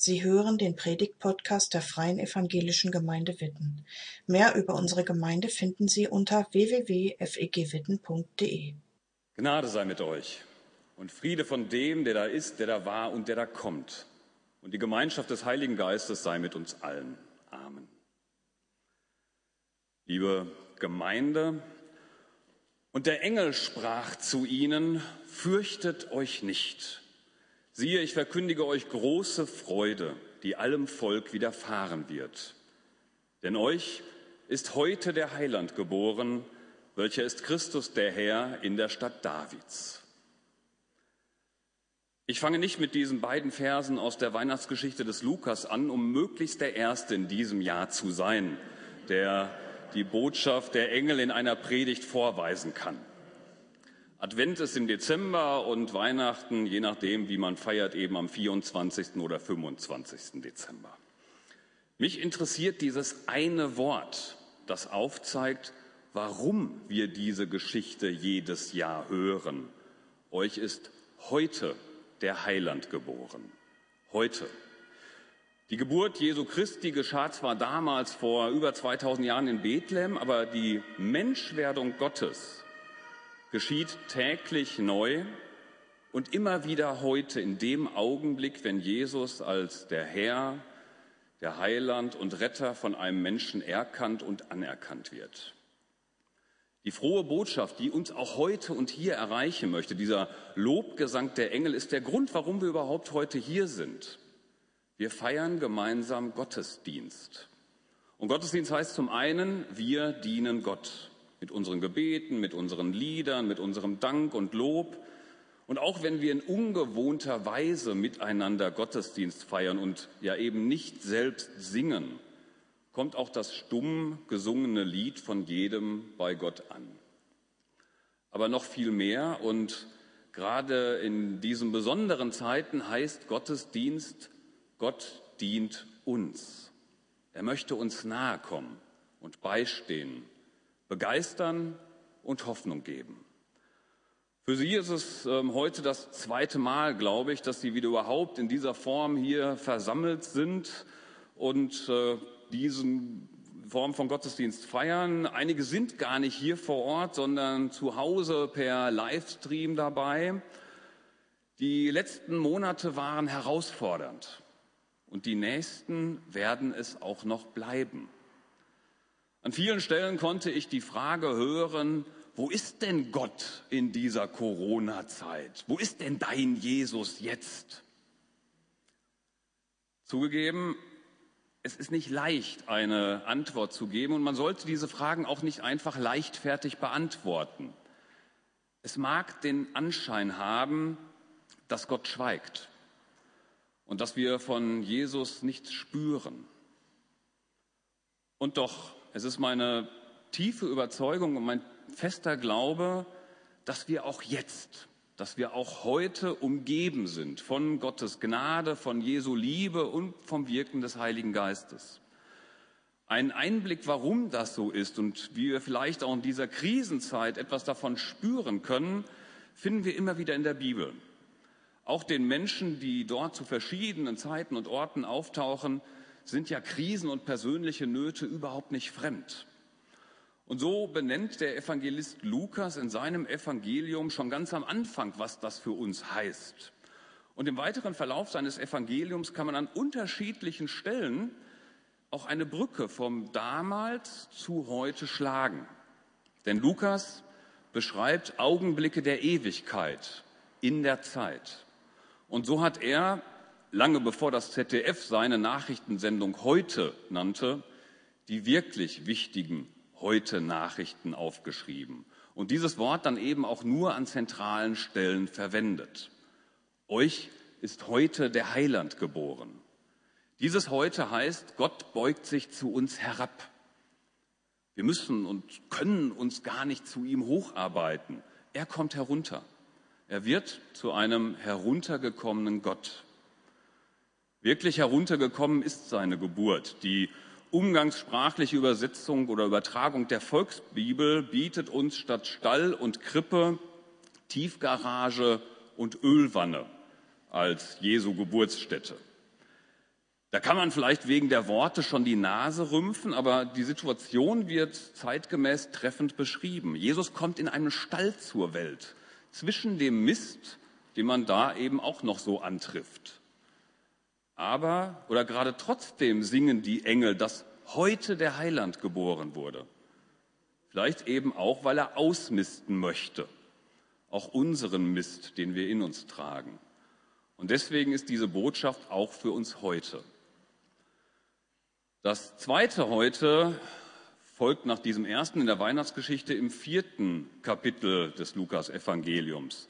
Sie hören den Predigt-Podcast der Freien Evangelischen Gemeinde Witten. Mehr über unsere Gemeinde finden Sie unter www.fegwitten.de. Gnade sei mit euch und Friede von dem, der da ist, der da war und der da kommt. Und die Gemeinschaft des Heiligen Geistes sei mit uns allen. Amen. Liebe Gemeinde, und der Engel sprach zu ihnen, fürchtet euch nicht. Siehe, ich verkündige euch große Freude, die allem Volk widerfahren wird. Denn euch ist heute der Heiland geboren, welcher ist Christus der Herr in der Stadt Davids. Ich fange nicht mit diesen beiden Versen aus der Weihnachtsgeschichte des Lukas an, um möglichst der Erste in diesem Jahr zu sein, der die Botschaft der Engel in einer Predigt vorweisen kann. Advent ist im Dezember und Weihnachten, je nachdem, wie man feiert, eben am 24. oder 25. Dezember. Mich interessiert dieses eine Wort, das aufzeigt, warum wir diese Geschichte jedes Jahr hören. Euch ist heute der Heiland geboren. Heute. Die Geburt Jesu Christi geschah zwar damals vor über 2000 Jahren in Bethlehem, aber die Menschwerdung Gottes geschieht täglich neu und immer wieder heute in dem Augenblick, wenn Jesus als der Herr, der Heiland und Retter von einem Menschen erkannt und anerkannt wird. Die frohe Botschaft, die uns auch heute und hier erreichen möchte, dieser Lobgesang der Engel, ist der Grund, warum wir überhaupt heute hier sind. Wir feiern gemeinsam Gottesdienst. Und Gottesdienst heißt zum einen, wir dienen Gott mit unseren Gebeten, mit unseren Liedern, mit unserem Dank und Lob. Und auch wenn wir in ungewohnter Weise miteinander Gottesdienst feiern und ja eben nicht selbst singen, kommt auch das stumm gesungene Lied von jedem bei Gott an. Aber noch viel mehr und gerade in diesen besonderen Zeiten heißt Gottesdienst, Gott dient uns. Er möchte uns nahe kommen und beistehen begeistern und Hoffnung geben. Für Sie ist es ähm, heute das zweite Mal, glaube ich, dass Sie wieder überhaupt in dieser Form hier versammelt sind und äh, diesen Form von Gottesdienst feiern. Einige sind gar nicht hier vor Ort, sondern zu Hause per Livestream dabei. Die letzten Monate waren herausfordernd und die nächsten werden es auch noch bleiben. An vielen Stellen konnte ich die Frage hören, wo ist denn Gott in dieser Corona-Zeit? Wo ist denn dein Jesus jetzt? Zugegeben, es ist nicht leicht, eine Antwort zu geben und man sollte diese Fragen auch nicht einfach leichtfertig beantworten. Es mag den Anschein haben, dass Gott schweigt und dass wir von Jesus nichts spüren. Und doch es ist meine tiefe Überzeugung und mein fester Glaube, dass wir auch jetzt, dass wir auch heute umgeben sind von Gottes Gnade, von Jesu Liebe und vom Wirken des Heiligen Geistes. Ein Einblick, warum das so ist und wie wir vielleicht auch in dieser Krisenzeit etwas davon spüren können, finden wir immer wieder in der Bibel. Auch den Menschen, die dort zu verschiedenen Zeiten und Orten auftauchen, sind ja Krisen und persönliche Nöte überhaupt nicht fremd. Und so benennt der Evangelist Lukas in seinem Evangelium schon ganz am Anfang, was das für uns heißt. Und im weiteren Verlauf seines Evangeliums kann man an unterschiedlichen Stellen auch eine Brücke vom damals zu heute schlagen. Denn Lukas beschreibt Augenblicke der Ewigkeit in der Zeit. Und so hat er lange bevor das ZDF seine Nachrichtensendung heute nannte, die wirklich wichtigen heute Nachrichten aufgeschrieben und dieses Wort dann eben auch nur an zentralen Stellen verwendet. Euch ist heute der Heiland geboren. Dieses heute heißt, Gott beugt sich zu uns herab. Wir müssen und können uns gar nicht zu ihm hocharbeiten. Er kommt herunter. Er wird zu einem heruntergekommenen Gott. Wirklich heruntergekommen ist seine Geburt. Die umgangssprachliche Übersetzung oder Übertragung der Volksbibel bietet uns statt Stall und Krippe Tiefgarage und Ölwanne als Jesu Geburtsstätte. Da kann man vielleicht wegen der Worte schon die Nase rümpfen, aber die Situation wird zeitgemäß treffend beschrieben. Jesus kommt in einem Stall zur Welt, zwischen dem Mist, den man da eben auch noch so antrifft. Aber, oder gerade trotzdem singen die Engel, dass heute der Heiland geboren wurde. Vielleicht eben auch, weil er ausmisten möchte. Auch unseren Mist, den wir in uns tragen. Und deswegen ist diese Botschaft auch für uns heute. Das zweite heute folgt nach diesem ersten in der Weihnachtsgeschichte im vierten Kapitel des Lukas-Evangeliums.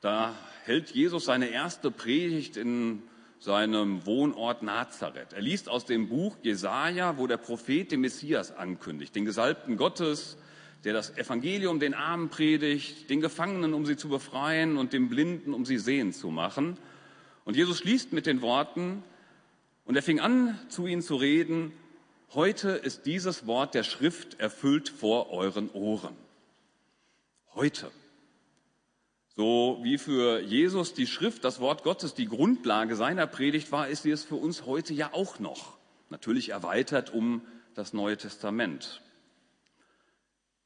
Da hält Jesus seine erste Predigt in seinem Wohnort Nazareth. Er liest aus dem Buch Jesaja, wo der Prophet den Messias ankündigt, den Gesalbten Gottes, der das Evangelium den Armen predigt, den Gefangenen, um sie zu befreien und den Blinden, um sie sehen zu machen. Und Jesus schließt mit den Worten, und er fing an, zu ihnen zu reden, heute ist dieses Wort der Schrift erfüllt vor euren Ohren. Heute. So wie für Jesus die Schrift, das Wort Gottes, die Grundlage seiner Predigt war, ist sie es für uns heute ja auch noch. Natürlich erweitert um das Neue Testament.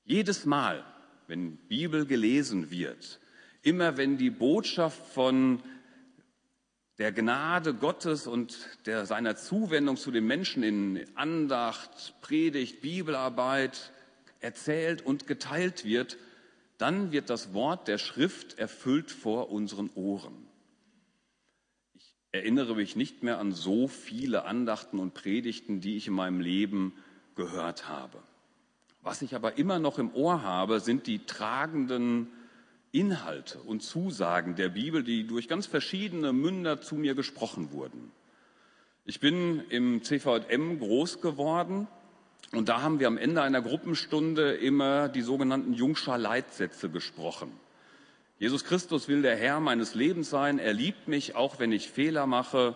Jedes Mal, wenn Bibel gelesen wird, immer wenn die Botschaft von der Gnade Gottes und der, seiner Zuwendung zu den Menschen in Andacht, Predigt, Bibelarbeit erzählt und geteilt wird, dann wird das Wort der Schrift erfüllt vor unseren Ohren. Ich erinnere mich nicht mehr an so viele Andachten und Predigten, die ich in meinem Leben gehört habe. Was ich aber immer noch im Ohr habe, sind die tragenden Inhalte und Zusagen der Bibel, die durch ganz verschiedene Münder zu mir gesprochen wurden. Ich bin im CVM groß geworden und da haben wir am Ende einer Gruppenstunde immer die sogenannten Jungschar Leitsätze gesprochen. Jesus Christus will der Herr meines Lebens sein. Er liebt mich, auch wenn ich Fehler mache.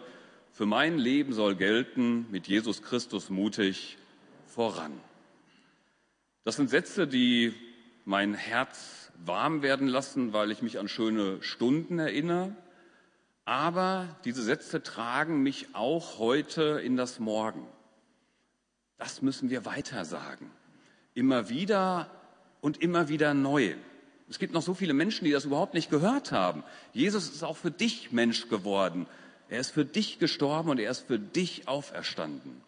Für mein Leben soll gelten, mit Jesus Christus mutig voran. Das sind Sätze, die mein Herz warm werden lassen, weil ich mich an schöne Stunden erinnere. Aber diese Sätze tragen mich auch heute in das Morgen. Das müssen wir weiter sagen. Immer wieder und immer wieder neu. Es gibt noch so viele Menschen, die das überhaupt nicht gehört haben. Jesus ist auch für dich Mensch geworden. Er ist für dich gestorben und er ist für dich auferstanden.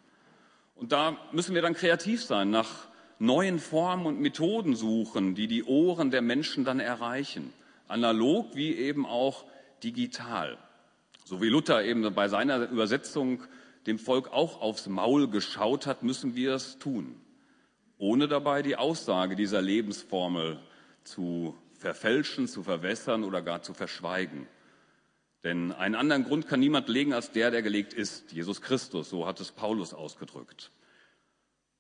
Und da müssen wir dann kreativ sein, nach neuen Formen und Methoden suchen, die die Ohren der Menschen dann erreichen. Analog wie eben auch digital. So wie Luther eben bei seiner Übersetzung dem Volk auch aufs Maul geschaut hat, müssen wir es tun. Ohne dabei die Aussage dieser Lebensformel zu verfälschen, zu verwässern oder gar zu verschweigen. Denn einen anderen Grund kann niemand legen als der, der gelegt ist, Jesus Christus, so hat es Paulus ausgedrückt.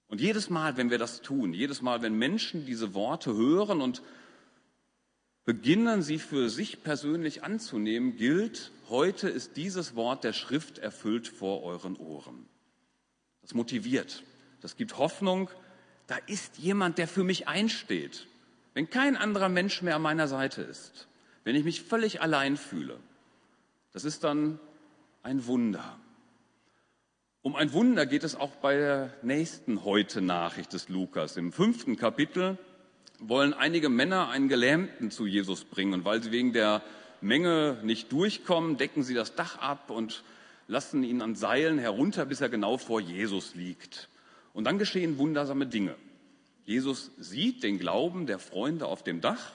Und jedes Mal, wenn wir das tun, jedes Mal, wenn Menschen diese Worte hören und beginnen, sie für sich persönlich anzunehmen, gilt, heute ist dieses Wort der Schrift erfüllt vor euren Ohren. Das motiviert, das gibt Hoffnung, da ist jemand, der für mich einsteht. Wenn kein anderer Mensch mehr an meiner Seite ist, wenn ich mich völlig allein fühle, das ist dann ein Wunder. Um ein Wunder geht es auch bei der nächsten Heute-Nachricht des Lukas. Im fünften Kapitel wollen einige Männer einen Gelähmten zu Jesus bringen. Und weil sie wegen der Menge nicht durchkommen, decken sie das Dach ab und lassen ihn an Seilen herunter, bis er genau vor Jesus liegt. Und dann geschehen wundersame Dinge. Jesus sieht den Glauben der Freunde auf dem Dach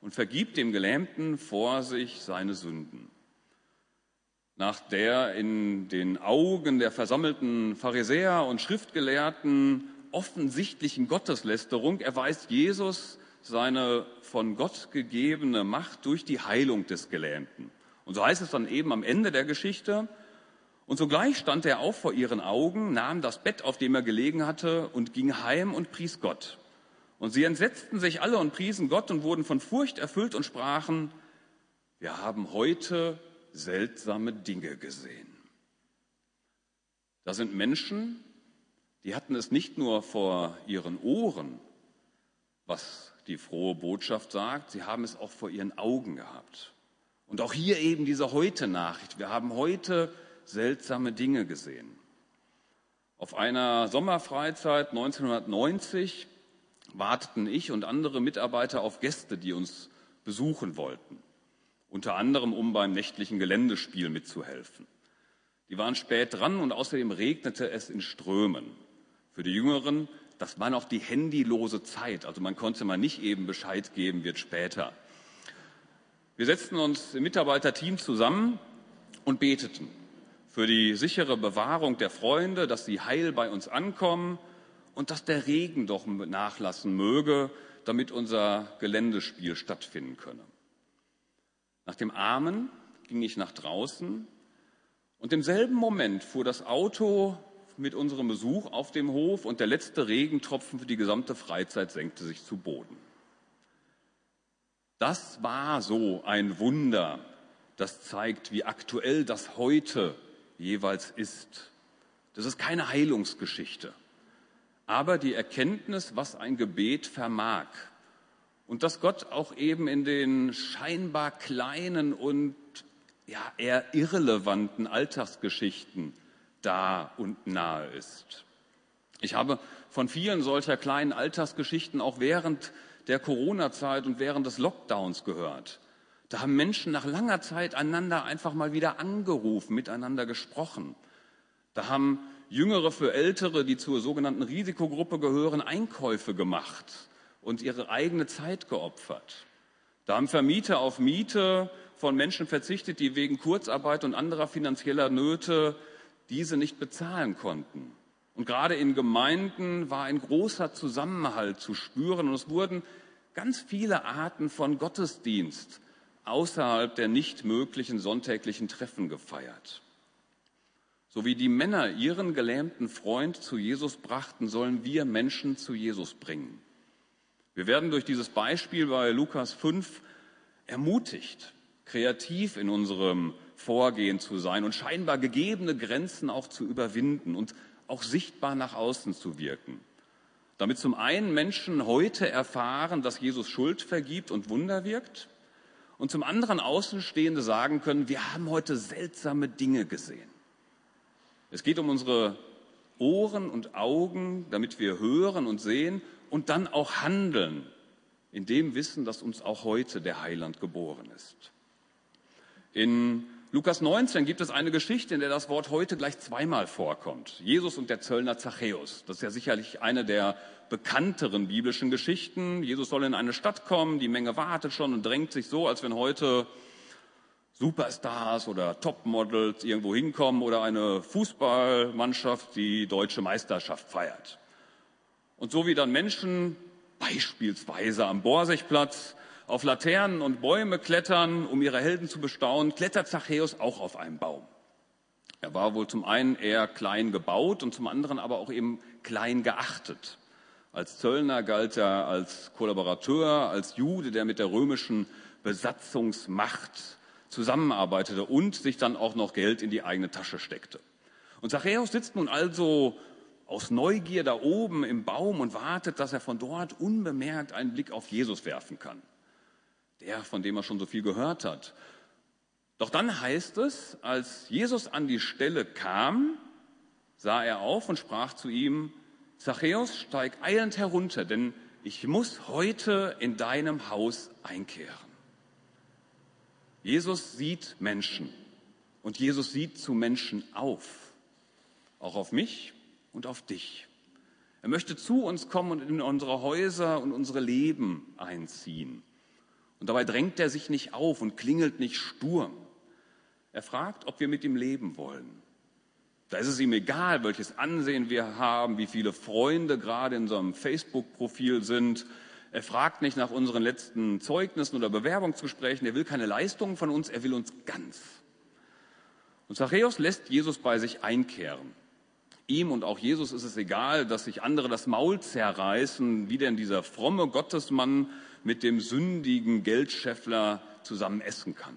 und vergibt dem Gelähmten vor sich seine Sünden nach der in den Augen der versammelten Pharisäer und Schriftgelehrten offensichtlichen Gotteslästerung erweist Jesus seine von Gott gegebene Macht durch die Heilung des Gelähmten. Und so heißt es dann eben am Ende der Geschichte, und sogleich stand er auf vor ihren Augen, nahm das Bett, auf dem er gelegen hatte, und ging heim und pries Gott. Und sie entsetzten sich alle und priesen Gott und wurden von Furcht erfüllt und sprachen, wir haben heute seltsame Dinge gesehen. Da sind Menschen, die hatten es nicht nur vor ihren Ohren, was die frohe Botschaft sagt, sie haben es auch vor ihren Augen gehabt. Und auch hier eben diese Heute-Nachricht. Wir haben heute seltsame Dinge gesehen. Auf einer Sommerfreizeit 1990 warteten ich und andere Mitarbeiter auf Gäste, die uns besuchen wollten, unter anderem um beim nächtlichen Geländespiel mitzuhelfen. Die waren spät dran und außerdem regnete es in Strömen. Für die Jüngeren, das war noch die handylose Zeit, also man konnte mal nicht eben Bescheid geben, wird später. Wir setzten uns im Mitarbeiterteam zusammen und beteten für die sichere Bewahrung der Freunde, dass sie heil bei uns ankommen und dass der Regen doch nachlassen möge, damit unser Geländespiel stattfinden könne. Nach dem Amen ging ich nach draußen und im selben Moment fuhr das Auto mit unserem Besuch auf dem Hof und der letzte Regentropfen für die gesamte Freizeit senkte sich zu Boden. Das war so ein Wunder, das zeigt, wie aktuell das heute jeweils ist. Das ist keine Heilungsgeschichte, aber die Erkenntnis, was ein Gebet vermag und dass Gott auch eben in den scheinbar kleinen und ja, eher irrelevanten Alltagsgeschichten da und nahe ist. Ich habe von vielen solcher kleinen Alltagsgeschichten auch während der Corona-Zeit und während des Lockdowns gehört. Da haben Menschen nach langer Zeit einander einfach mal wieder angerufen, miteinander gesprochen. Da haben Jüngere für Ältere, die zur sogenannten Risikogruppe gehören, Einkäufe gemacht und ihre eigene Zeit geopfert. Da haben Vermieter auf Miete von Menschen verzichtet, die wegen Kurzarbeit und anderer finanzieller Nöte diese nicht bezahlen konnten. Und gerade in Gemeinden war ein großer Zusammenhalt zu spüren und es wurden ganz viele Arten von Gottesdienst außerhalb der nicht möglichen sonntäglichen Treffen gefeiert. So wie die Männer ihren gelähmten Freund zu Jesus brachten, sollen wir Menschen zu Jesus bringen. Wir werden durch dieses Beispiel bei Lukas 5 ermutigt, kreativ in unserem Vorgehen zu sein und scheinbar gegebene Grenzen auch zu überwinden und auch sichtbar nach außen zu wirken. Damit zum einen Menschen heute erfahren, dass Jesus Schuld vergibt und Wunder wirkt und zum anderen Außenstehende sagen können, wir haben heute seltsame Dinge gesehen. Es geht um unsere Ohren und Augen, damit wir hören und sehen und dann auch handeln, in dem Wissen, dass uns auch heute der Heiland geboren ist. In Lukas 19 gibt es eine Geschichte, in der das Wort heute gleich zweimal vorkommt. Jesus und der Zöllner Zachäus. Das ist ja sicherlich eine der bekannteren biblischen Geschichten. Jesus soll in eine Stadt kommen, die Menge wartet schon und drängt sich so, als wenn heute Superstars oder Topmodels irgendwo hinkommen oder eine Fußballmannschaft die deutsche Meisterschaft feiert. Und so wie dann Menschen beispielsweise am Borsigplatz auf Laternen und Bäume klettern, um ihre Helden zu bestaunen, klettert Zachäus auch auf einen Baum. Er war wohl zum einen eher klein gebaut und zum anderen aber auch eben klein geachtet. Als Zöllner galt er als Kollaborateur, als Jude, der mit der römischen Besatzungsmacht zusammenarbeitete und sich dann auch noch Geld in die eigene Tasche steckte. Und Zachäus sitzt nun also aus Neugier da oben im Baum und wartet, dass er von dort unbemerkt einen Blick auf Jesus werfen kann der, von dem er schon so viel gehört hat. Doch dann heißt es, als Jesus an die Stelle kam, sah er auf und sprach zu ihm, Zachäus, steig eilend herunter, denn ich muss heute in deinem Haus einkehren. Jesus sieht Menschen und Jesus sieht zu Menschen auf, auch auf mich und auf dich. Er möchte zu uns kommen und in unsere Häuser und unsere Leben einziehen. Und dabei drängt er sich nicht auf und klingelt nicht stur. Er fragt, ob wir mit ihm leben wollen. Da ist es ihm egal, welches Ansehen wir haben, wie viele Freunde gerade in unserem Facebook-Profil sind. Er fragt nicht nach unseren letzten Zeugnissen oder Bewerbungsgesprächen. Er will keine Leistungen von uns, er will uns ganz. Und Zachäus lässt Jesus bei sich einkehren. Ihm und auch Jesus ist es egal, dass sich andere das Maul zerreißen, wie denn dieser fromme Gottesmann mit dem sündigen Geldscheffler zusammen essen kann.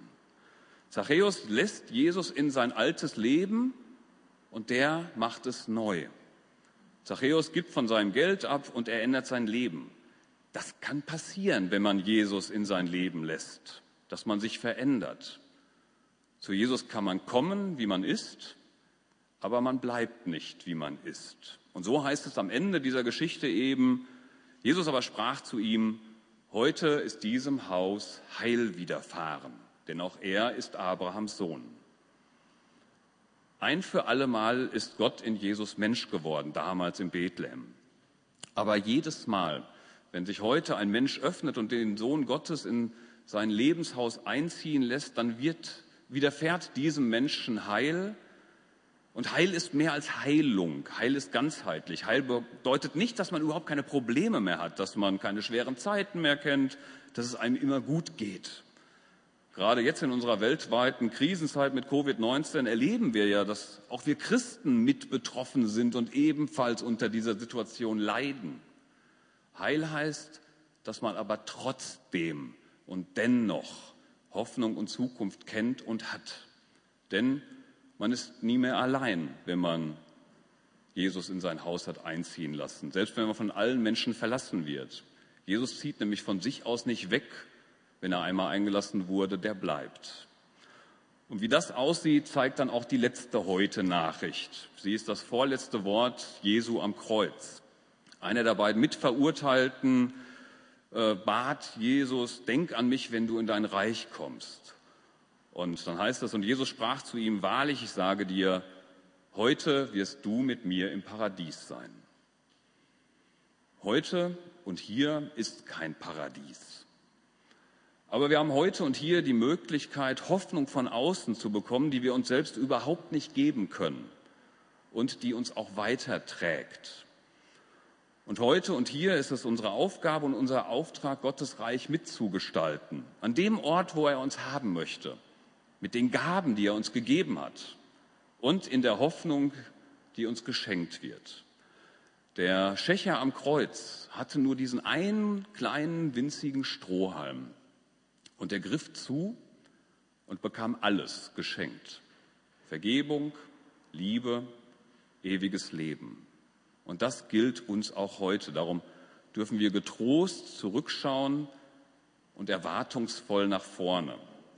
Zachäus lässt Jesus in sein altes Leben und der macht es neu. Zachäus gibt von seinem Geld ab und er ändert sein Leben. Das kann passieren, wenn man Jesus in sein Leben lässt, dass man sich verändert. Zu Jesus kann man kommen, wie man ist, aber man bleibt nicht, wie man ist. Und so heißt es am Ende dieser Geschichte eben, Jesus aber sprach zu ihm, heute ist diesem Haus Heil widerfahren, denn auch er ist Abrahams Sohn. Ein für allemal ist Gott in Jesus Mensch geworden, damals in Bethlehem. Aber jedes Mal, wenn sich heute ein Mensch öffnet und den Sohn Gottes in sein Lebenshaus einziehen lässt, dann wird, widerfährt diesem Menschen Heil. Und Heil ist mehr als Heilung. Heil ist ganzheitlich. Heil bedeutet nicht, dass man überhaupt keine Probleme mehr hat, dass man keine schweren Zeiten mehr kennt, dass es einem immer gut geht. Gerade jetzt in unserer weltweiten Krisenzeit mit Covid-19 erleben wir ja, dass auch wir Christen mit betroffen sind und ebenfalls unter dieser Situation leiden. Heil heißt, dass man aber trotzdem und dennoch Hoffnung und Zukunft kennt und hat. Denn man ist nie mehr allein, wenn man Jesus in sein Haus hat einziehen lassen, selbst wenn man von allen Menschen verlassen wird. Jesus zieht nämlich von sich aus nicht weg, wenn er einmal eingelassen wurde, der bleibt. Und wie das aussieht, zeigt dann auch die letzte Heute-Nachricht. Sie ist das vorletzte Wort Jesu am Kreuz. Einer der beiden Mitverurteilten äh, bat Jesus, denk an mich, wenn du in dein Reich kommst. Und dann heißt es, und Jesus sprach zu ihm, wahrlich, ich sage dir, heute wirst du mit mir im Paradies sein. Heute und hier ist kein Paradies. Aber wir haben heute und hier die Möglichkeit, Hoffnung von außen zu bekommen, die wir uns selbst überhaupt nicht geben können und die uns auch weiterträgt. Und heute und hier ist es unsere Aufgabe und unser Auftrag, Gottes Reich mitzugestalten. An dem Ort, wo er uns haben möchte. Mit den Gaben, die er uns gegeben hat. Und in der Hoffnung, die uns geschenkt wird. Der Schächer am Kreuz hatte nur diesen einen kleinen, winzigen Strohhalm. Und er griff zu und bekam alles geschenkt. Vergebung, Liebe, ewiges Leben. Und das gilt uns auch heute. Darum dürfen wir getrost zurückschauen und erwartungsvoll nach vorne.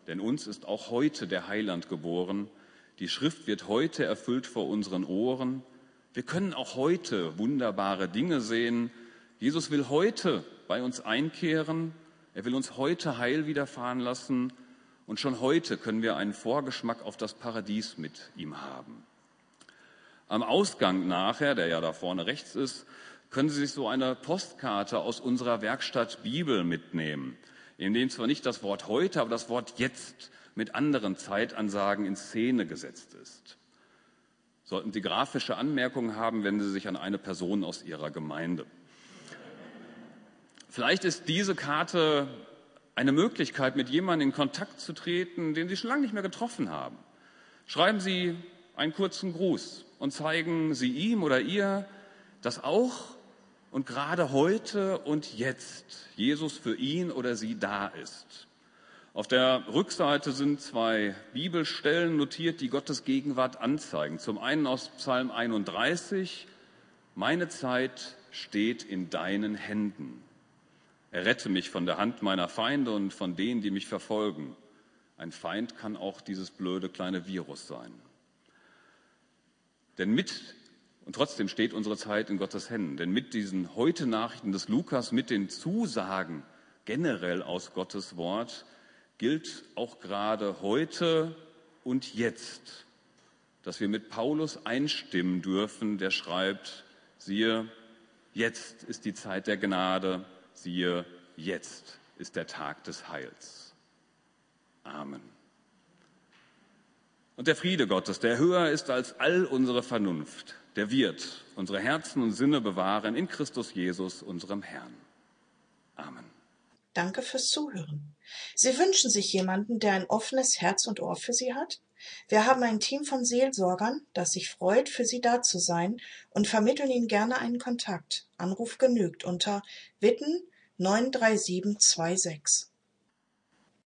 Denn uns ist auch heute der Heiland geboren. Die Schrift wird heute erfüllt vor unseren Ohren. Wir können auch heute wunderbare Dinge sehen. Jesus will heute bei uns einkehren er will uns heute Heil widerfahren lassen und schon heute können wir einen Vorgeschmack auf das Paradies mit ihm haben. Am Ausgang nachher, der ja da vorne rechts ist, können Sie sich so eine Postkarte aus unserer Werkstatt Bibel mitnehmen, in dem zwar nicht das Wort heute, aber das Wort jetzt mit anderen Zeitansagen in Szene gesetzt ist. Sollten Sie grafische Anmerkungen haben, wenden Sie sich an eine Person aus Ihrer Gemeinde. Vielleicht ist diese Karte eine Möglichkeit, mit jemandem in Kontakt zu treten, den Sie schon lange nicht mehr getroffen haben. Schreiben Sie einen kurzen Gruß und zeigen Sie ihm oder ihr, dass auch und gerade heute und jetzt Jesus für ihn oder sie da ist. Auf der Rückseite sind zwei Bibelstellen notiert, die Gottes Gegenwart anzeigen. Zum einen aus Psalm 31, meine Zeit steht in deinen Händen. Errette mich von der Hand meiner Feinde und von denen, die mich verfolgen. Ein Feind kann auch dieses blöde kleine Virus sein. Denn mit, und trotzdem steht unsere Zeit in Gottes Händen, denn mit diesen heute Nachrichten des Lukas, mit den Zusagen generell aus Gottes Wort, gilt auch gerade heute und jetzt, dass wir mit Paulus einstimmen dürfen, der schreibt, siehe, jetzt ist die Zeit der Gnade, siehe, jetzt ist der Tag des Heils. Amen. Und der Friede Gottes, der höher ist als all unsere Vernunft, der wird unsere Herzen und Sinne bewahren in Christus Jesus, unserem Herrn. Amen. Danke fürs Zuhören. Sie wünschen sich jemanden, der ein offenes Herz und Ohr für Sie hat? Wir haben ein Team von Seelsorgern, das sich freut, für Sie da zu sein und vermitteln Ihnen gerne einen Kontakt. Anruf genügt unter Witten 93726.